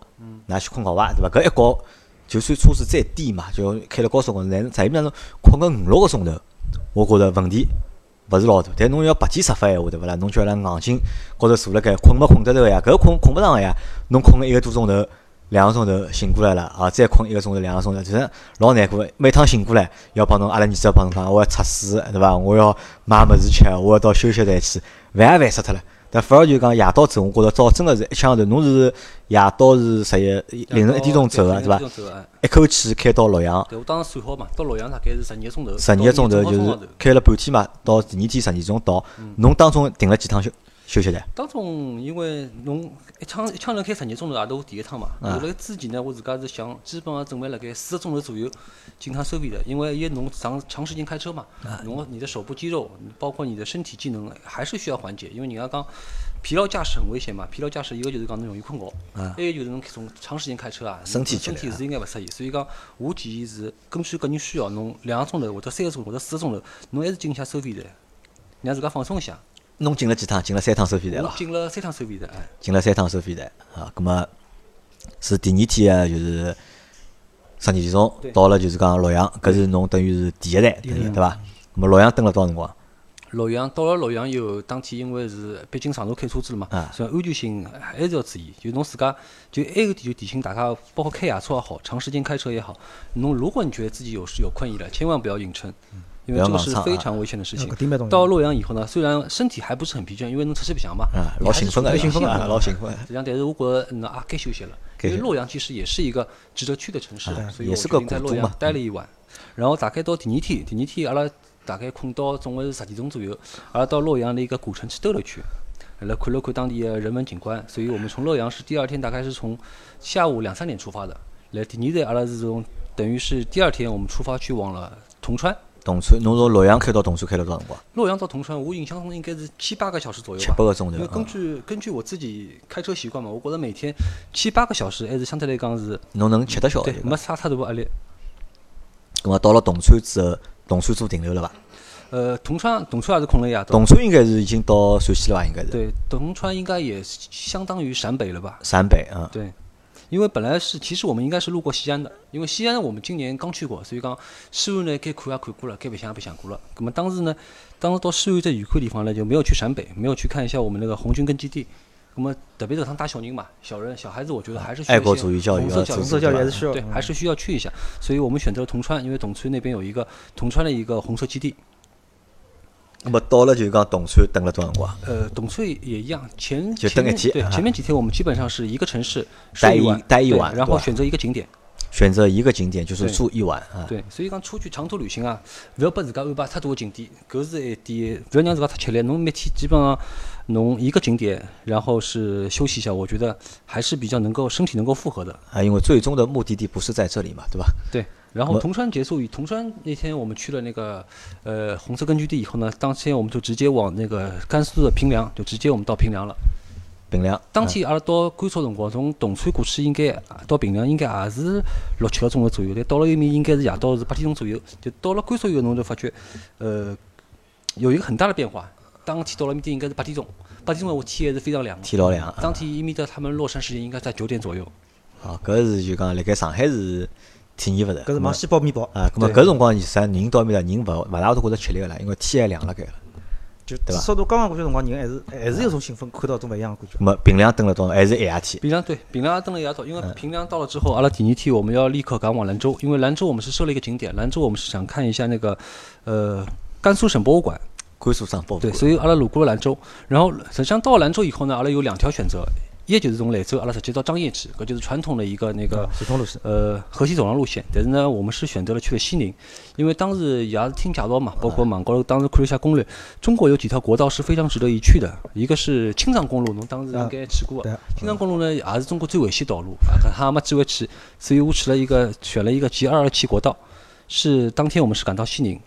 㑚去困觉伐？对伐？搿一觉就算车子再低嘛，就开了高速公路，但是实际上侬困个五六个钟头，我觉着问题勿是老大。但侬要白天出发闲话，对勿啦？侬叫伊拉硬劲高头坐辣盖，困没困得着个呀？搿困困勿上个呀？侬困个一个多钟头。两个钟头醒过来了啊，再困一个钟头、两个钟头，其实老难过的。每趟醒过来，要帮侬阿拉儿子要帮侬讲，我要测试，对伐？我要买物事吃，我要到休息站去，烦也烦死脱了。但反而就讲夜到走，我觉着早真个是一枪头。侬是夜到是十一凌晨一点钟走个，对伐一口气开到洛阳，对，我当时算好嘛，到洛阳大概是十二个钟头，十二个钟头就是开了半天嘛，到第二天十二钟到。侬当中停了几趟休休息站？当中，因为侬一枪一枪头开十二钟头，也都是第一趟嘛。啊后来之前呢，我自家是想，基本上准备辣盖四个钟头左右进趟收费的，因为一侬长长时间开车嘛，啊侬你的手部肌肉，包括你的身体机能还是需要缓解，因为人家讲疲劳驾驶很危险嘛。疲劳驾驶一个就是讲侬容易困觉，还有就是侬从长时间开车啊，啊身体身体是应该勿适宜。所以讲，我建议是根据个人需要，侬两个钟头或者三个钟头或者四个钟头，侬还是进一下收费站，让自家放松一下。侬进了几趟？进了三趟收费站了？进了三趟收费站，哎。进了三趟收费站啊，葛么是第二天啊，就是十二点钟到了，就是讲洛阳，搿是侬等于是第一站，对伐？葛么洛阳蹲了多少辰光？洛阳到了洛阳以后，当天因为是毕竟长途开车子了嘛啊，所以安全性还是要注意。就侬自家，就埃个点就提醒大家，包括开夜车也好，长时间开车也好，侬如果你觉得自己有有困意了，千万不要硬撑，因为这个是非常危险的事情。到洛阳以后呢，虽然身体还不是很疲倦，因为侬出去白相嘛，老兴奋个，处于兴奋啊，老兴奋。实际上，但是我觉得嗯啊该休息了，因为洛阳其实也是一个值得去的城市啊，所以我也是个决定在洛阳待了一晚。然后大概到第二天，第二天阿拉大概困到总归是十点钟左右，阿拉到洛阳的一个古城去兜了一圈，来看了看当地的人文景观。所以我们从洛阳是第二天大概是从下午两三点出发的，来第二站阿拉是从等于是第二天我们出发去往了铜川。铜川，侬从洛阳开到铜川开了多少辰光？洛阳到铜川，我印象中应该是七八个小时左右七。八个钟头因为根啊。据根据我自己开车习惯嘛，我觉得每天七八个小时还是相对来讲是侬能吃得消对对，没啥太大压力。葛么到了铜川之后，铜川做停留了伐？呃，铜川铜川也是困了一夜。铜川应该是已经到陕西了吧？应该是。对，铜川应该也相当于陕北了吧？陕北啊，对，因为本来是其实我们应该是路过西安的，因为西安我们今年刚去过，所以讲西安呢该看也看过了，该白相也白相过了。那么当时呢，当时到西安这远看地方呢，就没有去陕北，没有去看一下我们那个红军根据地。那么特别是趟带小人嘛，小人小孩子，我觉得还是需要爱国主义教育红色教育，是需要对，嗯还是需要去一下。所以我们选择了铜川，因为铜川那边有一个铜川的一个红色基地。那么到了就是讲铜川等了多少辰光？呃，董川也一样，前就等一天啊前面几天我们基本上是一个城市待一晚，待一晚然后选择一个景点。选择一个景点就是住一晚啊。对，所以讲出去长途旅行啊，不要把自家安排太多个景点，搿是一点，勿要让自家太吃力。侬每天基本上侬一个景点，然后是休息一下，我觉得还是比较能够身体能够负荷的。啊，因为最终的目的地不是在这里嘛，对吧？对，然后铜川结束以铜川那天我们去了那个呃红色根据地以后呢，当天我们就直接往那个甘肃的平凉，就直接我们到平凉了。平凉。当天阿拉到甘肃辰光，从铜川过去应该到平凉应该也是六七个钟头左右，但到了埃面应该是夜到是八点钟左右。就到了甘肃以后，侬就发觉，呃，有一个很大的变化。当天到了埃面应该是八点钟，八点钟我天还是非常亮的。天老亮啊当天伊面的他们落山时间应该在九点左右。啊，搿是就讲辣盖上海是体验勿着。搿是往西包面包，啊，咁么对搿辰光其实人到埃面搭人勿勿大会得觉着吃力个啦，因为天还亮辣盖了。就对吧至少到刚刚过去辰光，人还是还是有种兴奋，看到种勿一样的感觉。咁么平凉蹲了多少？还是一夜天？平凉对平凉蹲了一夜到，因为嗯平凉到了之后，阿拉第二天我们要立刻赶往兰州，因为兰州我们是设了一个景点，兰州我们是想看一下那个呃甘肃省博物馆。甘肃省博物对，馆。所以阿拉路过了兰州，然后实际上到兰州以后呢，阿拉有两条选择，一就是从兰州阿拉直接到张掖去，搿就是传统的一个那个。呃，河西走廊路线，但是呢，我们是选择了去了西宁，因为当时也是听介绍嘛，包括网高头当时看了一下攻略，中国有几条国道是非常值得一去的，一个是青藏公路，侬当时应该去过。对的，青藏公路呢也是中国最危险道路，啊，搿还没机会去，所以我去了一个选了一个 G 二二七国道，是当天我们是赶到西宁，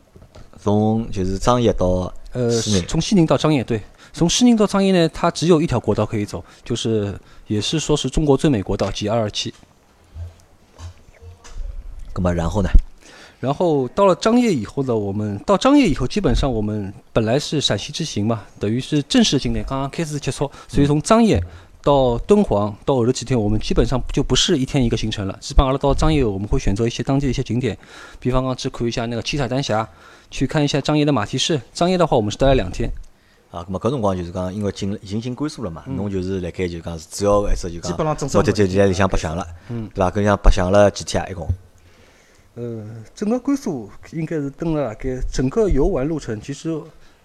从就是张掖到呃，西宁。从西宁到张掖，对，从西宁到张掖呢，它只有一条国道可以走，就是也是说是中国最美国道 G 二二七。那么然后呢？然后到了张掖以后呢，我们到张掖以后，基本上我们本来是陕西之行嘛，等于是正式景点刚刚开始结束，所以从张掖到敦煌到后头几天，我们基本上就不是一天一个行程了。基本上到张掖，我们会选择一些当地的一些景点，比方讲去看一下那个七彩丹霞，去看一下张掖的马蹄市。张掖的话，我们是待了两天。啊，咁么搿辰光就是讲，因为进已经进甘肃了嘛，侬就是辣盖就讲是主要一只就讲，基本上正式目的就在里向白相了，对伐？搿里向白相了几天啊？一共呃，整个甘肃应该是登了大概整个游玩路程，其实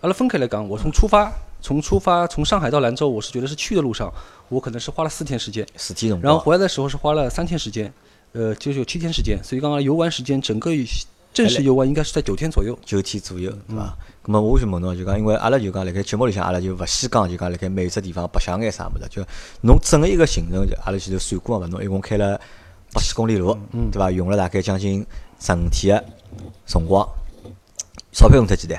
阿拉分开来讲，我从出发，从出发从上海到兰州，我是觉得是去的路上，我可能是花了四天时间，四天辰光，然后回来的时候是花了三天时间，呃，就是有七天时间，所以刚刚游玩时间整个正式游玩应该是在九天左右。九天左右，对伐？咁么我想问侬，就讲，因为阿拉就讲辣盖节目里向，阿拉就勿细讲，就讲辣盖每只地方白相眼啥物事，就侬整个一个行程，就阿拉前头算过嘛，侬一共开了八千公里路，对伐？用了大概将近十五天个辰光，钞票用脱几钿？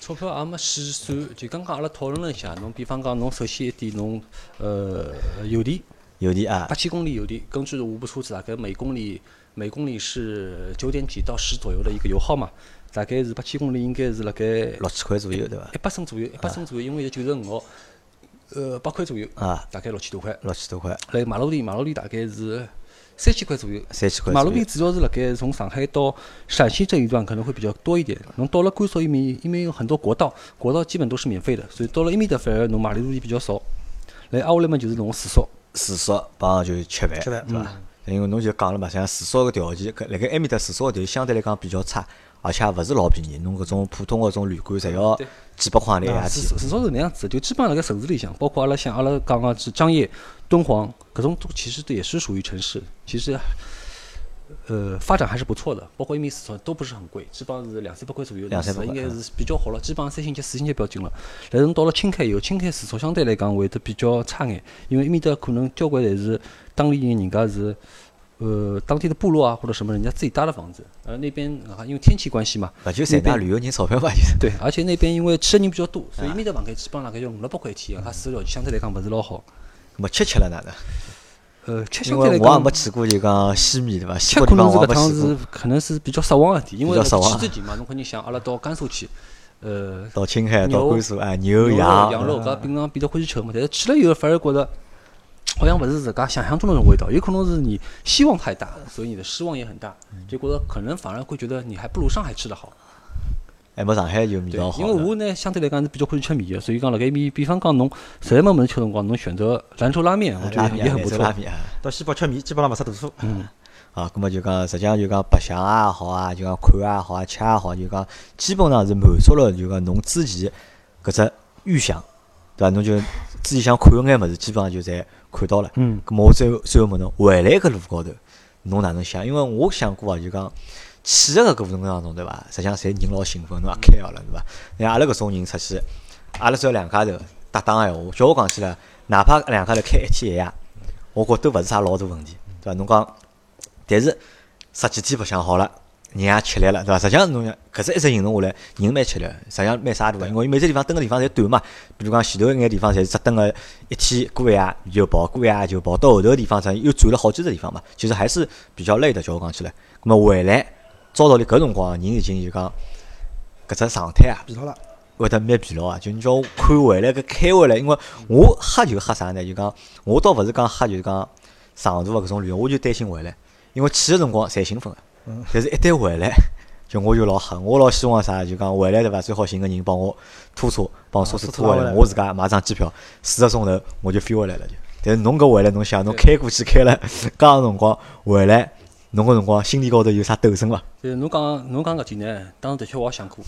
钞票也没细算，就刚刚阿拉讨论了一下，侬比方讲侬首先一点侬呃油钿油钿啊八，千公里油钿，根据我部车子大概每公里每公里是九点几到十左右的一个油耗嘛，大概是八千公里应该是辣盖六千块左右，对伐？一百升左右，一百升左右，因为有九十五号，呃八块左右，啊，大概六千多块。六千多块，来马路里，马路里大概是三千块左右。三千块马路里。主要是辣盖从上海到陕西这一段可能会比较多一点。侬到了甘肃一面，因为有很多国道，国道基本都是免费的，所以到了一面的反而侬马路里比较少。来挨下来嘛就是侬住宿，住宿帮就吃饭，吃饭对伐？因为侬就讲了嘛，像住宿个条件，搿辣盖埃面搭住宿个条件相对来讲比较差，而且也勿是老便宜。侬搿种普通个种旅馆，侪要几百块钿一夜至天。至少是那样子的，就基本上辣盖城市里向，包括阿拉像阿拉讲个是张掖、敦煌，搿种都其实也是属于城市，其实。呃，发展还是不错的，包括一米四川都不是很贵，基本上是两三百块左右，两三百块应该是比较好了，基本上三星级、四星级标准了。但是到了青海以后，青海住宿相对来讲会得比较差眼，因为埃面搭可能交关侪是当地人，人家是呃当地的部落啊或者什么，人家自己搭的房子，而那边啊因为天气关系嘛，勿就赚大旅游人钞票嘛，就是。对，而且那边因为去的人比较多，所以埃面搭房间基本上大概要五六百块一天，它住条件相对来讲勿是老好。咾么吃吃了哪能？呃，吃因相对来讲为我也没，去过就讲西面对伐？西吃可能是搿趟是。可能是比较失望一点，因为去之前嘛，侬肯定想阿拉到甘肃去，呃，到青海、到牛甘肃，哎，牛、羊，羊肉，搿平常比较欢喜吃嘛，但是去了以后反而觉得。好像勿是自家想象中的那种味道，有可能是你希望太大，所以你的失望也很大，就觉得可能反而会觉得你还不如上海吃的好。还没上海就味对道，好因为的。我呢相对来讲是比较欢喜吃面的，所以讲辣盖面，比方讲侬实在没么事吃辰光，侬选择兰州拉面，我觉拉面得也很不错拉。面啊。到西北吃面，基本上勿吃大数。啊，咁么就讲，实际上就讲白相啊好啊，就讲看啊好啊，吃也好，就讲基本上是满足了就讲侬之前搿只预想，对伐？侬就之前想看个眼物事，基本上就侪看到了。嗯，咁么我最后最后问侬，回来搿路高头，侬哪能想？因为我想过啊，就讲去个搿过程当中，对伐？实际上侪人老兴奋，侬也开学了，对伐？像阿拉搿种人出去，阿拉只要两家头搭档个闲话，叫我讲起来，哪怕两家头开一天一夜，我觉都勿是啥老大问题，对伐？侬讲，但是十几天白相好了。人也吃力了，对伐？实际上侬想，搿只一直行动下来，人蛮吃力，实际上蛮啥大个？因为每只地方蹲个地方侪短嘛，比如讲前头一眼地方侪是只蹲个一天过一夜就跑，过一夜就跑，到后头个地方实际上又转了好几个地方嘛，其实还是比较累的。叫我讲起来，咁么回来，照道理搿辰光人已经就讲搿只状态啊，疲劳了，会得蛮疲劳啊。就你叫我看回来搿开回来，因为我吓就吓啥呢？就讲我倒勿是讲吓，就是讲长途个搿种旅游，我就担心回来，因为去个辰光侪兴奋个，但是一旦回来。就我就老吓，我老希望啥？就讲回来对伐？最好寻个人帮我拖车，帮我车子拖回来，我自家买张机票，四个钟头我就飞回来了就。但是侬搿回来，侬想侬开过去开了介长辰光回来，侬搿辰光心里高头有啥斗争伐？就是侬讲侬讲搿点呢，当时的确我也想过，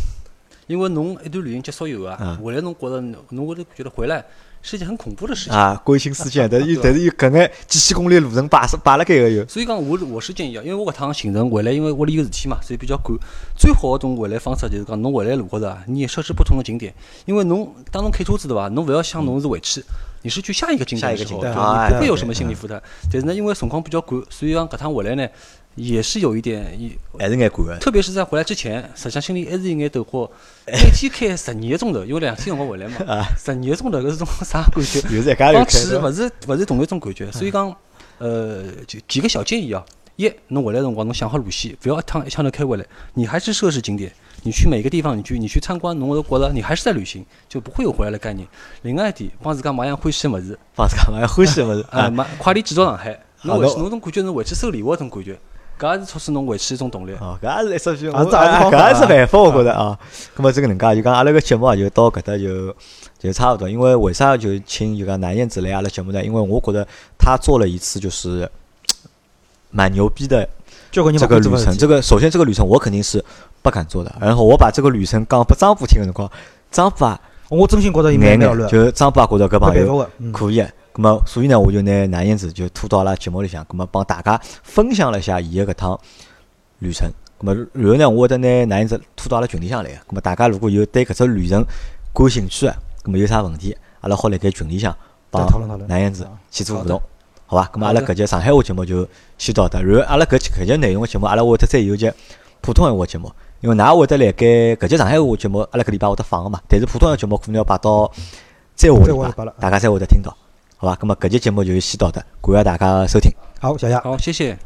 因为侬一段旅行结束以后啊嗯，回来侬觉着侬会得觉得回来是一件很恐怖的事情。啊，关心思想，但是又但是又搿眼几千公里路程摆是摆辣盖个又，所以讲，我是我是建议啊，因为我搿趟行程回来，因为屋里有事体嘛，所以比较赶。最好的种回来方式就是讲，侬回来路高头啊，你也设置不同的景点，因为侬当侬开车子对伐？侬勿要想侬是回去，你是去下一个景点的时候，下一个景点对啊对对你不会有什么心理负担。但是呢，因为辰光比较赶，所以讲搿趟回来呢，也是有一点，一还是眼赶个。特别是在回来之前，实际上心里还是有眼抖火。每天开十二个钟头，因为两天辰光回来嘛，十二个钟头搿是种啥感觉？又是一家头帮开的去勿是勿是同一种感觉，所以讲，呃，就几个小建议啊。一，侬回来辰光侬想好路线，勿要一趟一枪头开回来，你还是设置景点，你去每个地方，你去你去参观，侬会觉着你还是在旅行，就不会有回来的概念。另外一点，帮自家买样欢喜的物事，帮自家买样，欢喜个物事啊，快点寄到上海，侬回去侬种感觉，侬回去收礼物搿种感觉，搿也是促使侬回去一种动力。哦，搿也是一说句，我啊这也是方法搿也是办法，我觉着啊。咁么这个能介就讲，阿拉个节目啊，就到搿搭就就差不多。因为为啥就请就讲南燕子来阿拉节目呢？因为我觉得他做了一次就是蛮牛逼的交关人这个旅程。这个首先这个旅程我肯定是不敢做的。然后我把这个旅程讲拨张波听个辰光，张波啊我真心觉着伊蛮眼眼，妙了，就张波也觉着搿没朋友可以的。咁么，所以呢，我就拿南燕子就拖到阿拉节目里向，咁么帮大家分享了一下伊个搿趟旅程。咁么，然后呢，我会得拿南燕子拖到阿拉群里向来个。咁么，大家如果有对搿只旅程感兴趣个，咁么有啥问题，阿拉好辣盖群里向帮南燕子啊去做互动，好伐？咁么，阿拉搿节上海话节目就先到这。然后，阿拉搿节搿节内容个节目，阿拉会得再有一节普通闲话节目，因为㑚会得辣盖搿节上海话节目，阿拉搿礼拜会得放个嘛。但是普通闲话节目可能要摆到再下个礼拜大家才会得听到，好吧，那么搿期节目就先到这，感谢大家收听。好，谢谢。好，谢谢。